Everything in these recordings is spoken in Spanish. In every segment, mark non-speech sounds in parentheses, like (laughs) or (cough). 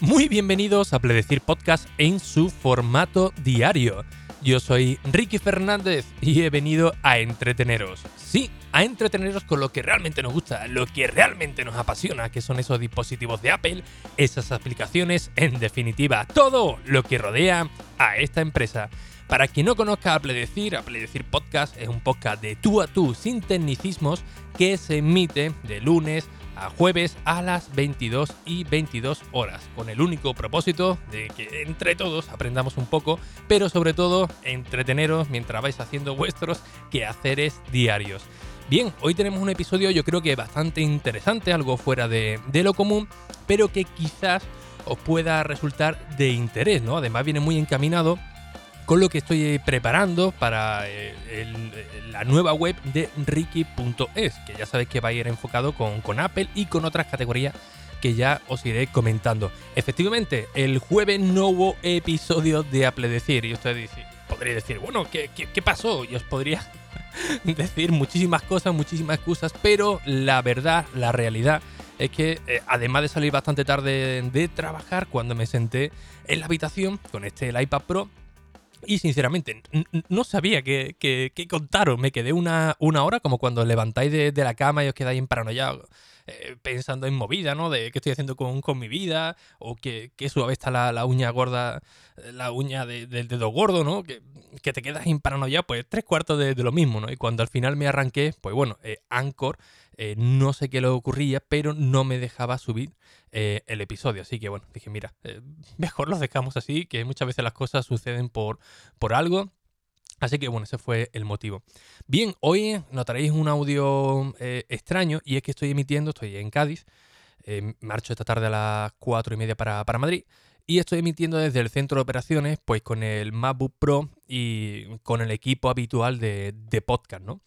Muy bienvenidos a Pledecir Podcast en su formato diario. Yo soy Ricky Fernández y he venido a entreteneros. Sí, a entreteneros con lo que realmente nos gusta, lo que realmente nos apasiona, que son esos dispositivos de Apple, esas aplicaciones, en definitiva, todo lo que rodea a esta empresa. Para quien no conozca Apple Decir, Apple Decir Podcast es un podcast de tú a tú sin tecnicismos que se emite de lunes a jueves a las 22 y 22 horas, con el único propósito de que entre todos aprendamos un poco, pero sobre todo entreteneros mientras vais haciendo vuestros quehaceres diarios. Bien, hoy tenemos un episodio yo creo que bastante interesante, algo fuera de, de lo común, pero que quizás os pueda resultar de interés, ¿no? Además viene muy encaminado con lo que estoy preparando para eh, la nueva web de Ricky.es, que ya sabéis que va a ir enfocado con, Apple y con otras categorías que ya os iré comentando. Efectivamente, el jueves no hubo episodio de Apple Decir, y ustedes podría decir, bueno, ¿qué, pasó? Y os podría (laughs) decir muchísimas cosas, muchísimas excusas, pero la verdad, la realidad es que eh, además de salir bastante tarde de trabajar, cuando me senté en la habitación con este el iPad Pro, y sinceramente, no sabía qué, qué, contaros. Me quedé una, una, hora como cuando levantáis de, la cama y os quedáis en paranoia eh, pensando en movida, ¿no? De qué estoy haciendo con, con mi vida, o que, que suave está la, uña gorda, la uña del dedo gordo, ¿no? Que, que te quedas paranoia, pues tres cuartos de, lo mismo, ¿no? Y cuando al final me arranqué, pues bueno, eh, Anchor, eh, no sé qué le ocurría, pero no me dejaba subir eh, el episodio. Así que bueno, dije, mira, eh, (laughs) mejor los dejamos así, que muchas veces las cosas suceden por, por algo. Así que bueno, ese fue el motivo. Bien, hoy notaréis un audio extraño y es que estoy emitiendo, estoy en Cádiz, marcho esta tarde a las 4 y media para, Madrid y estoy emitiendo desde el centro de operaciones, pues con el MacBook Pro y con el equipo habitual de, podcast, ¿no?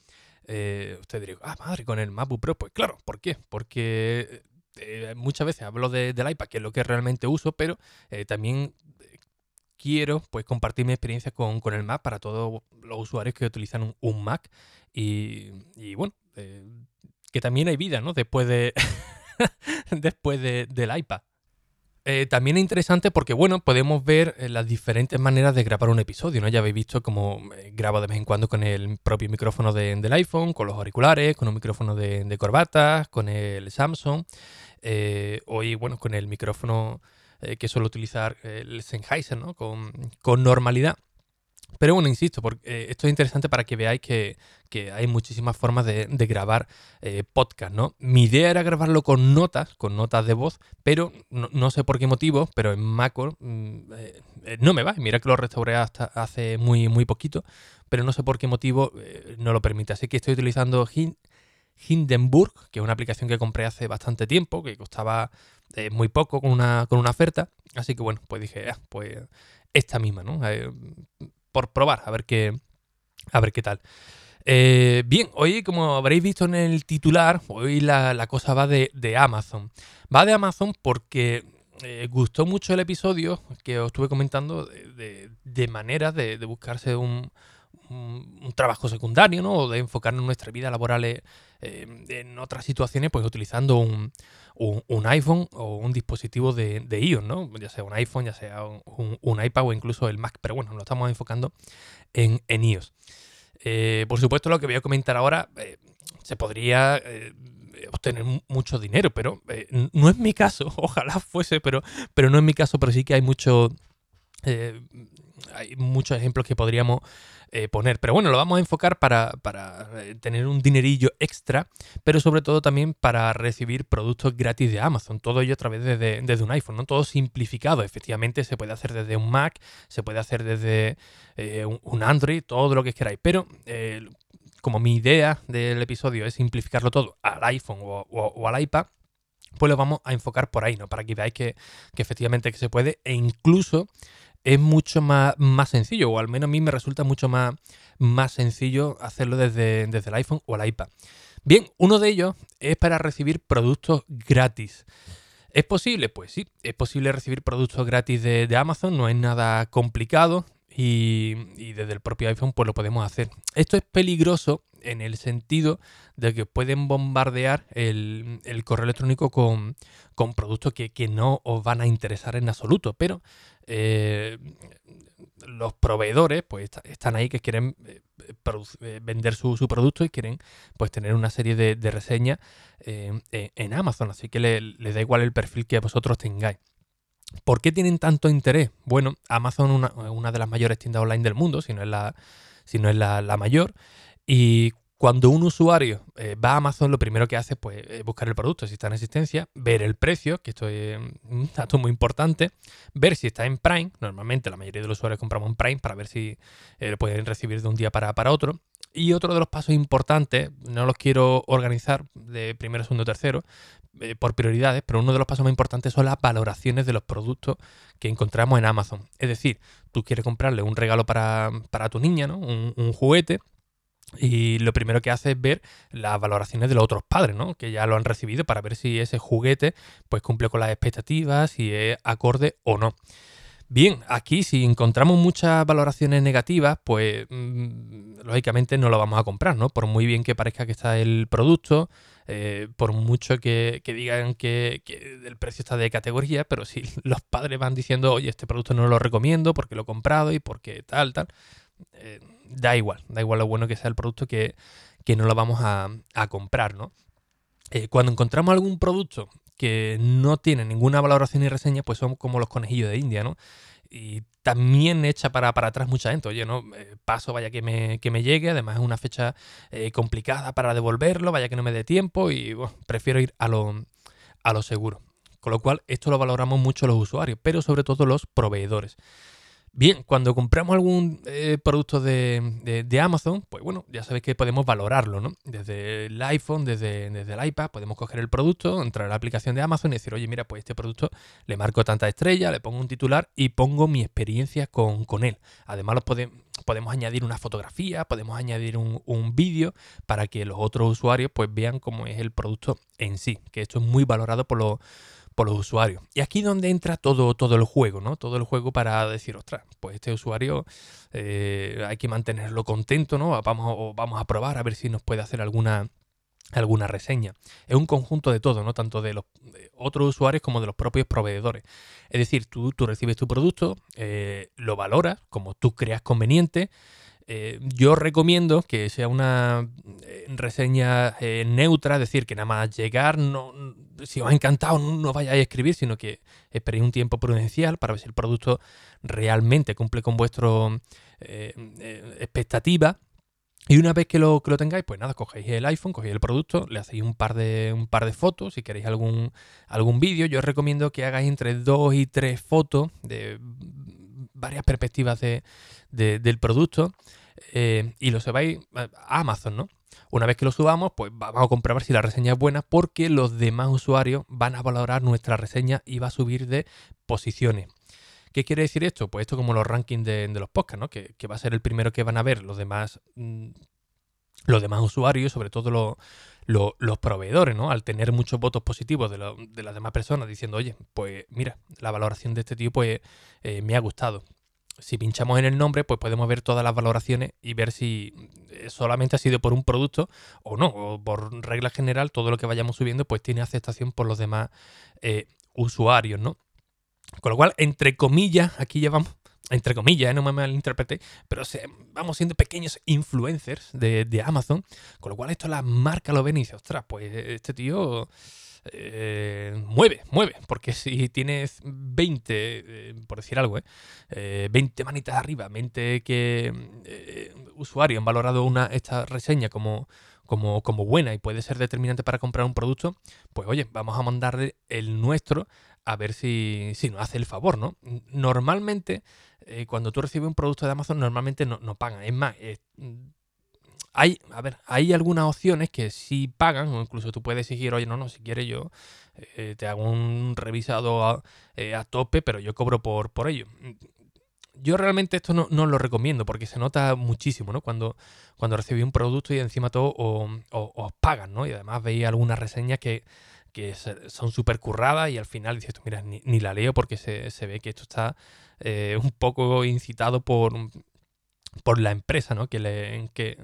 Usted diría, ah, madre, con el MacBook Pro. Pues claro, ¿por qué? Porque eh, muchas veces hablo del iPad, que es lo que realmente uso, pero eh, también eh, quiero pues compartir mi experiencia con, el Mac para todos los usuarios que utilizan un, Mac. Y, bueno, que también hay vida, ¿no? Después de. (laughs) después del iPad. También es interesante porque, bueno, podemos ver las diferentes maneras de grabar un episodio, ¿no? Ya habéis visto cómo grabo de vez en cuando con el propio micrófono del iPhone, con los auriculares, con un micrófono de, de corbatas, con el Samsung. Eh, hoy, bueno, con el micrófono eh, que suelo utilizar, el Sennheiser, ¿no? Con, normalidad. Pero bueno, insisto, porque eh, esto es interesante para que veáis que, hay muchísimas formas de, grabar podcast, ¿no? Mi idea era grabarlo con notas, con notas de voz, pero no, sé por qué motivo, pero en Macor mm, no me va. Mira que lo restauré hasta hace muy, muy poquito, pero no sé por qué motivo no lo permite. Así que estoy utilizando Hindenburg, que es una aplicación que compré hace bastante tiempo, que costaba eh, muy poco con una, con una oferta. Así que bueno, pues dije, ah, pues esta misma, ¿no? Eh, por probar, a ver qué, a ver qué tal. Eh, bien, hoy como habréis visto en el titular, hoy la, cosa va de, Amazon. Va de Amazon porque gustó mucho el episodio que os estuve comentando de, de, maneras de, buscarse un, un, trabajo secundario, ¿no? O de enfocarnos nuestra vida laboral eh, en otras situaciones, pues utilizando un, iPhone o un dispositivo de, de, iOS, ¿no? Ya sea un iPhone, ya sea un, iPad o incluso el Mac, pero bueno, lo estamos enfocando en, en iOS. Eh, por supuesto, lo que voy a comentar ahora eh, se podría obtener mucho dinero, pero no es mi caso, (laughs) ojalá fuese, pero, pero no es mi caso, pero sí que hay mucho... hay muchos ejemplos que podríamos eh, poner. Pero bueno, lo vamos a enfocar para, eh, tener un dinerillo extra, pero sobre todo también para recibir productos gratis de Amazon. Todo ello a través de, desde un iPhone, ¿no? Todo simplificado. Efectivamente, se puede hacer desde un Mac, se puede hacer desde eh, un Android, todo lo que queráis. Pero como mi idea del episodio es simplificarlo todo al iPhone o, al iPad, pues lo vamos a enfocar por ahí, ¿no? Para que veáis que, que efectivamente que se puede e incluso es mucho más, más sencillo, o al menos a mí me resulta mucho más, más sencillo hacerlo desde, desde el iPhone o el iPad. Bien, uno de ellos es para recibir productos gratis. ¿Es posible? Pues sí, es posible recibir productos gratis de, Amazon, no es nada complicado y, desde el propio iPhone pues lo podemos hacer. Esto es peligroso en el sentido de que pueden bombardear el, correo electrónico con, productos que, no os van a interesar en absoluto, pero eh, los proveedores pues están ahí que quieren eh, eh, vender su, producto y quieren pues tener una serie de, reseñas en Amazon, así que les da igual el perfil que vosotros tengáis. ¿Por qué tienen tanto interés? Bueno, Amazon es una, de las mayores tiendas online del mundo, si no es la, si no es la, mayor. Y cuando un usuario eh, va a Amazon, lo primero que hace pues, es buscar el producto, si está en existencia, ver el precio, que esto es un (laughs) dato muy importante, ver si está en Prime. Normalmente la mayoría de los usuarios compramos en Prime para ver si eh, lo pueden recibir de un día para, para otro. Y otro de los pasos importantes, no los quiero organizar de primero, segundo, tercero, eh, por prioridades, pero uno de los pasos más importantes son las valoraciones de los productos que encontramos en Amazon. Es decir, tú quieres comprarle un regalo para, tu niña, ¿no? Un, juguete, y lo primero que hace es ver las valoraciones de los otros padres, ¿no? Que ya lo han recibido para ver si ese juguete pues cumple con las expectativas, si es acorde o no. Bien, aquí si encontramos muchas valoraciones negativas, pues mm, lógicamente no lo vamos a comprar, ¿no? Por muy bien que parezca que está el producto, eh, por mucho que, digan que, el precio está de categoría, pero si (laughs) los padres van diciendo, oye, este producto no lo recomiendo porque lo he comprado y porque tal, tal, eh, da igual, da igual lo bueno que sea el producto que, no lo vamos a, comprar, ¿no? Eh, cuando encontramos algún producto que no tienen ninguna valoración ni reseña, pues son como los conejillos de India, ¿no? Y también echa para, para atrás mucha gente. Oye, no, eh, paso, vaya que me, que me llegue. Además, es una fecha eh, complicada para devolverlo, vaya que no me dé tiempo y prefiero ir a lo, a lo seguro. Con lo cual, esto lo valoramos mucho los usuarios, pero sobre todo los proveedores. Bien, cuando compramos algún eh, producto de, Amazon, pues bueno, ya sabéis que podemos valorarlo, ¿no? Desde el iPhone, desde, desde, el iPad, podemos coger el producto, entrar a la aplicación de Amazon y decir, oye, mira, pues este producto le marco tanta estrella, le pongo un titular y pongo mi experiencia con, él. Además, podemos añadir una fotografía, podemos añadir un, un vídeo para que los otros usuarios pues vean cómo es el producto en sí, que esto es muy valorado por los por los usuarios. Y aquí donde entra todo, todo el juego, ¿no? Todo el juego para decir, ostras, pues este usuario eh, hay que mantenerlo contento, ¿no? Vamos, vamos a probar a ver si nos puede hacer alguna, alguna reseña. Es un conjunto de todo, ¿no? Tanto de los otros usuarios como de los propios proveedores. Es decir, tú, tú recibes tu producto, eh, lo valoras como tú creas conveniente. Eh, yo recomiendo que sea una eh, reseña eh, neutra, es decir, que nada más llegar, no, si os ha encantado, no vayáis a escribir, sino que esperéis un tiempo prudencial para ver si el producto realmente cumple con vuestra expectativa. Y una vez que lo, que lo tengáis, pues nada, cogéis el iPhone, cogéis el producto, le hacéis un par de, un par de fotos, si queréis algún, algún vídeo, yo os recomiendo que hagáis entre dos y tres fotos de varias perspectivas de, del producto eh, y lo subáis a Amazon, ¿no? Una vez que lo subamos, pues vamos a comprobar si la reseña es buena porque los demás usuarios van a valorar nuestra reseña y va a subir de posiciones. ¿Qué quiere decir esto? Pues esto como los rankings de, los podcasts, ¿no? Que, va a ser el primero que van a ver los demás, mm, los demás usuarios, sobre todo los, proveedores, ¿no? Al tener muchos votos positivos de, las demás personas diciendo, oye, pues mira, la valoración de este tío pues eh, me ha gustado si pinchamos en el nombre, pues podemos ver todas las valoraciones y ver si eh, solamente ha sido por un producto o no. O por regla general, todo lo que vayamos subiendo, pues tiene aceptación por los demás eh, usuarios, ¿no? Con lo cual, entre comillas, aquí llevamos, entre comillas, ¿eh? no me malinterpreté, pero vamos siendo pequeños influencers de, Amazon, con lo cual esto la marca lo ven y dice, ostras, pues este tío eh, mueve, mueve, porque si tienes 20, eh, por decir algo, eh, 20 eh, manitas arriba, 20 que usuarios han valorado una, esta reseña como, como, como buena y puede ser determinante para comprar un producto, pues oye, vamos a mandarle el nuestro a ver si, si nos hace el favor, ¿no? Normalmente, cuando tú recibes un producto de Amazon, normalmente no, no pagan. Es más, hay, a ver, hay algunas opciones que sí pagan, o incluso tú puedes exigir, oye, no, no, si quieres yo eh, te hago un revisado eh, a, tope, pero yo cobro por, por ello. Yo realmente esto no, lo recomiendo porque se nota muchísimo, ¿no? Cuando, cuando recibí un producto y encima todo os, pagan, ¿no? Y además veis algunas reseñas que, son súper curradas y al final dices tú, mira, ni, la leo porque se, ve que esto está eh, un poco incitado por, por la empresa, ¿no? Que, le, que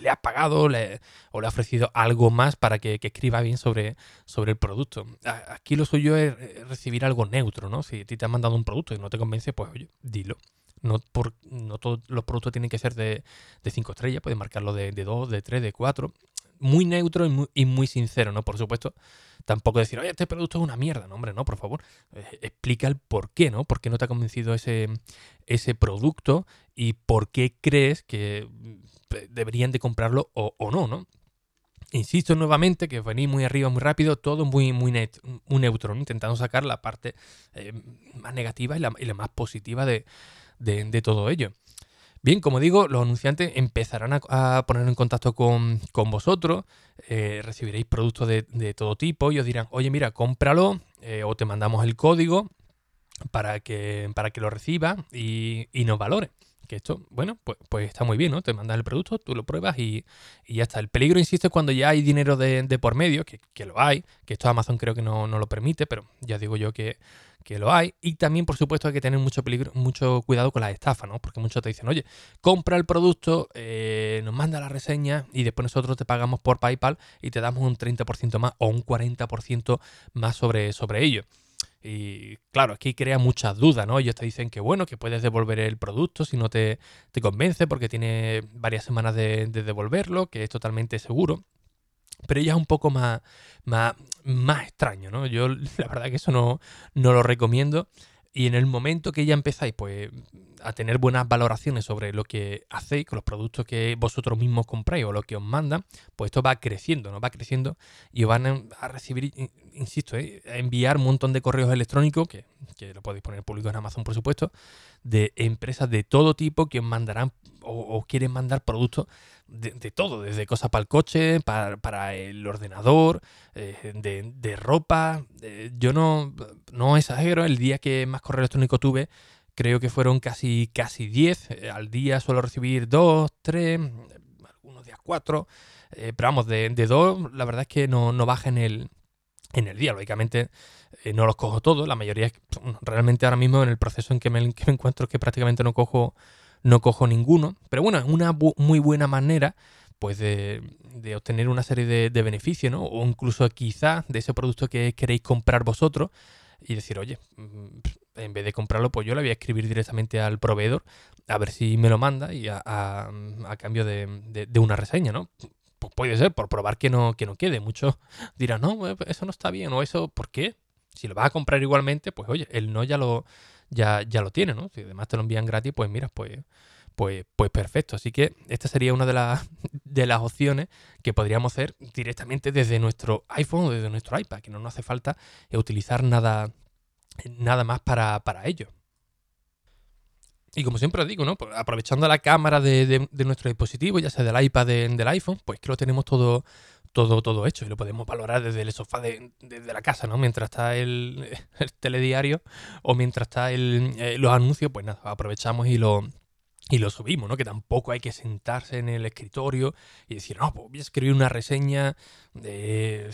le has pagado o le has ofrecido algo más para que, escriba bien sobre, sobre el producto. Aquí lo suyo es recibir algo neutro, ¿no? Si a ti te han mandado un producto y no te convence, pues oye, dilo. No, por, no todos los productos tienen que ser de 5 estrellas, puedes marcarlo de 2, de 3, de 4 muy neutro y muy, sincero, ¿no? Por supuesto, tampoco decir, oye, este producto es una mierda, no, hombre, no, por favor. Eh, explica el por qué, ¿no? ¿Por qué no te ha convencido ese, ese producto y por qué crees que mm, deberían de comprarlo o, no, ¿no? Insisto nuevamente que venís muy arriba, muy rápido, todo muy, muy, neutro, intentando sacar la parte eh, más negativa y la, más positiva de, de todo ello. Bien, como digo, los anunciantes empezarán a, poner en contacto con, vosotros, eh, recibiréis productos de, todo tipo y os dirán, oye, mira, cómpralo eh, o te mandamos el código para que, para que lo reciba y, y nos valore. Que esto, bueno, pues, pues está muy bien, ¿no? Te mandas el producto, tú lo pruebas y, ya está. El peligro, insisto, es cuando ya hay dinero de, por medio, que, lo hay, que esto Amazon creo que no, no lo permite, pero ya digo yo que, que lo hay. Y también, por supuesto, hay que tener mucho peligro, mucho cuidado con las estafas, ¿no? Porque muchos te dicen, oye, compra el producto, eh, nos manda la reseña y después nosotros te pagamos por PayPal y te damos un 30% más o un 40% más sobre, sobre ello. Y claro, aquí crea muchas dudas, ¿no? Ellos te dicen que bueno, que puedes devolver el producto si no te, te convence porque tiene varias semanas de, de, devolverlo, que es totalmente seguro. Pero ella es un poco más, más, más extraño, ¿no? Yo (laughs) la verdad que eso no, no lo recomiendo. Y en el momento que ya empezáis pues, a tener buenas valoraciones sobre lo que hacéis con los productos que vosotros mismos compráis o lo que os mandan, pues esto va creciendo, ¿no? Va creciendo y os van a recibir, insisto, ¿eh? a enviar un montón de correos electrónicos, que, que, lo podéis poner público en Amazon, por supuesto, de empresas de todo tipo que os mandarán o, quieren mandar productos de, todo, desde cosas para el coche, para, el ordenador, eh, de, ropa. yo no, no exagero, el día que más correo electrónico tuve, creo que fueron casi, casi 10. Eh, al día suelo recibir 2, 3, algunos días 4. Eh, pero vamos, de, de 2, la verdad es que no, no baja en el, en el día. Lógicamente no los cojo todos, la mayoría realmente ahora mismo en el proceso en que me, que me encuentro que prácticamente no cojo no cojo ninguno. Pero bueno, es una muy buena manera pues de, obtener una serie de, beneficios, ¿no? O incluso quizá de ese producto que queréis comprar vosotros y decir, oye, mm, en vez de comprarlo, pues yo le voy a escribir directamente al proveedor a ver si me lo manda y a, cambio de, una reseña, ¿no? Pues puede ser, por probar que no, que no quede. Muchos dirán, no, pues eso no está bien, o eso, ¿por qué? Si lo vas a comprar igualmente, pues oye, el no ya lo, ya, ya lo tiene, ¿no? Si además te lo envían gratis, pues mira, pues, pues, pues perfecto. Así que esta sería una de las, (laughs) de las opciones que podríamos hacer directamente desde nuestro iPhone o desde nuestro iPad, que no nos hace falta utilizar nada, nada más para, ello. Y como siempre os digo, ¿no? Pues aprovechando la cámara de, nuestro dispositivo, ya sea del iPad, del iPhone, pues que lo tenemos todo, todo, todo hecho y lo podemos valorar desde el sofá de, desde la casa, ¿no? Mientras está (laughs) el, telediario o mientras está el, eh, los anuncios, pues nada, aprovechamos y lo, y lo subimos, ¿no? Que tampoco hay que sentarse en el escritorio y decir, no, pues voy a escribir una reseña de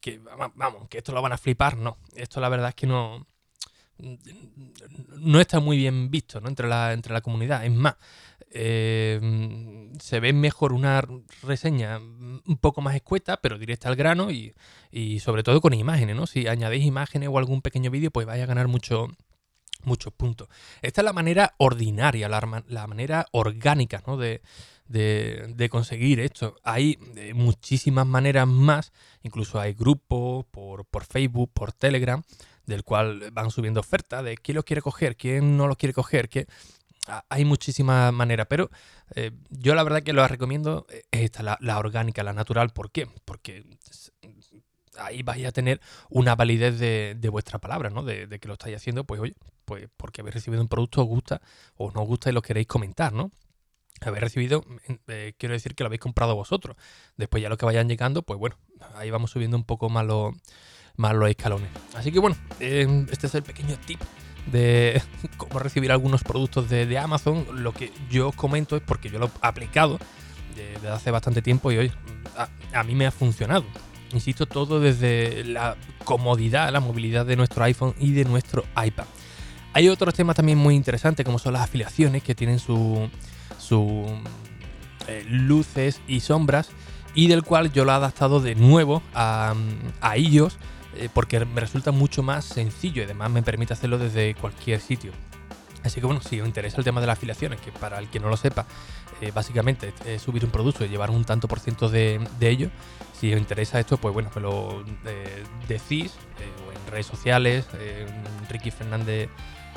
que, vamos, que esto lo van a flipar. No, esto la verdad es que no, no está muy bien visto, ¿no? Entre la, entre la comunidad. Es más, eh, se ve mejor una reseña un poco más escueta, pero directa al grano y, sobre todo con imágenes, ¿no? Si añadís imágenes o algún pequeño vídeo, pues vais a ganar mucho, muchos puntos. Esta es la manera ordinaria, la, la manera orgánica, ¿no? De, de, conseguir esto. Hay eh, muchísimas maneras más, incluso hay grupos por, por Facebook, por Telegram, del cual van subiendo ofertas de quién lo quiere coger, quién no lo quiere coger, que hay muchísimas maneras, pero eh, yo la verdad que lo recomiendo eh, es esta, la, orgánica, la natural. ¿Por qué? Porque ahí vais a tener una validez de, vuestra palabra, ¿no? De, que lo estáis haciendo, pues oye, pues porque habéis recibido un producto, os gusta o no os gusta y lo queréis comentar, ¿no? Habéis recibido, eh, quiero decir que lo habéis comprado vosotros. Después ya lo que vayan llegando, pues bueno, ahí vamos subiendo un poco más, más los escalones. Así que bueno, este es el pequeño tip de (laughs) cómo recibir algunos productos de, Amazon. Lo que yo os comento es porque yo lo he aplicado desde hace bastante tiempo y hoy a, mí me ha funcionado. Insisto, todo desde la comodidad, la movilidad de nuestro iPhone y de nuestro iPad. Hay otros temas también muy interesantes como son las afiliaciones que tienen su, su eh, luces y sombras y del cual yo lo he adaptado de nuevo a, a ellos eh, porque me resulta mucho más sencillo y además me permite hacerlo desde cualquier sitio. Así que bueno, si os interesa el tema de las afiliaciones, que para el que no lo sepa, eh, básicamente es subir un producto y llevar un tanto por ciento de, ello, si os interesa esto, pues bueno, me lo decís o en redes sociales, Ricky Fernández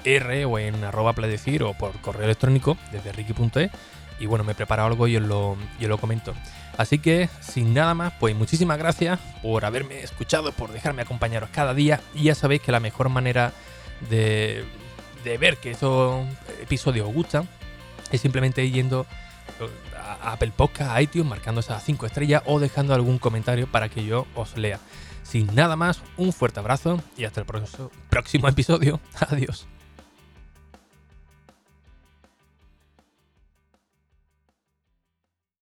R o en arroba pledecir o por correo electrónico desde ricky.e y bueno, me he preparado algo y os lo, lo comento. Así que, sin nada más, pues muchísimas gracias por haberme escuchado, por dejarme acompañaros cada día. Y ya sabéis que la mejor manera de, ver que estos episodios os gustan es simplemente yendo a Apple Podcast, a iTunes, marcando esas 5 estrellas o dejando algún comentario para que yo os lea. Sin nada más, un fuerte abrazo y hasta el próximo episodio. (laughs) Adiós.